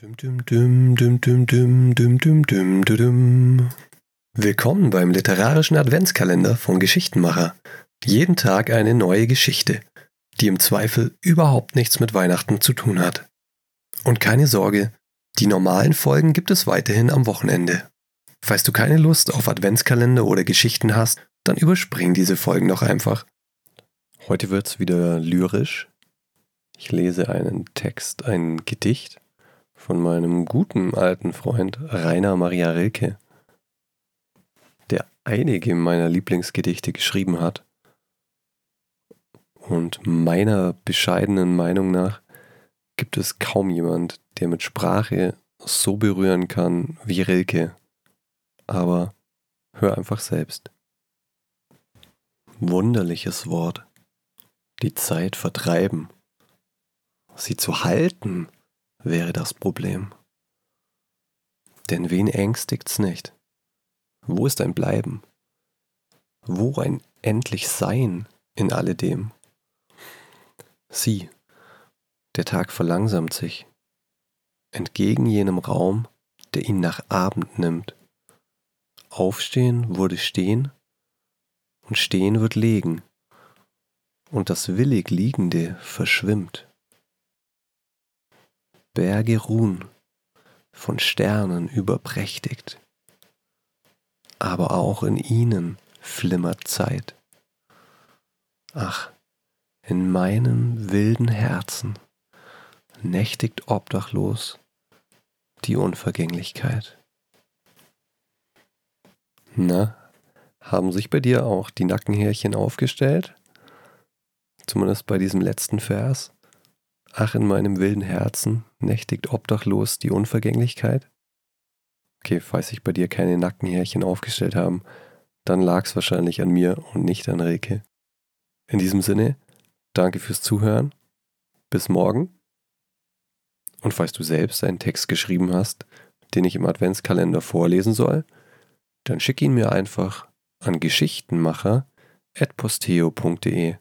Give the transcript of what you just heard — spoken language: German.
Dum, dum, dum, Willkommen beim literarischen Adventskalender von Geschichtenmacher. Jeden Tag eine neue Geschichte, die im Zweifel überhaupt nichts mit Weihnachten zu tun hat. Und keine Sorge, die normalen Folgen gibt es weiterhin am Wochenende. Falls du keine Lust auf Adventskalender oder Geschichten hast, dann überspring diese Folgen doch einfach. Heute wird's wieder lyrisch. Ich lese einen Text, ein Gedicht von meinem guten alten Freund Rainer Maria Rilke, der einige meiner Lieblingsgedichte geschrieben hat. Und meiner bescheidenen Meinung nach gibt es kaum jemand, der mit Sprache so berühren kann wie Rilke. Aber hör einfach selbst. Wunderliches Wort. Die Zeit vertreiben. Sie zu halten wäre das Problem. Denn wen ängstigt's nicht? Wo ist ein Bleiben? Wo ein endlich Sein in alledem? Sieh, der Tag verlangsamt sich, entgegen jenem Raum, der ihn nach Abend nimmt. Aufstehen wurde stehen und stehen wird legen, und das willig Liegende verschwimmt. Berge ruhen, von Sternen überprächtigt, aber auch in ihnen flimmert Zeit. Ach, in meinem wilden Herzen nächtigt obdachlos die Unvergänglichkeit. Na, haben sich bei dir auch die Nackenhärchen aufgestellt? Zumindest bei diesem letzten Vers. Ach, in meinem wilden Herzen nächtigt obdachlos die Unvergänglichkeit? Okay, falls sich bei dir keine Nackenhärchen aufgestellt haben, dann lag es wahrscheinlich an mir und nicht an Rilke. In diesem Sinne, danke fürs Zuhören. Bis morgen. Und falls du selbst einen Text geschrieben hast, den ich im Adventskalender vorlesen soll, dann schick ihn mir einfach an geschichtenmacher.posteo.de.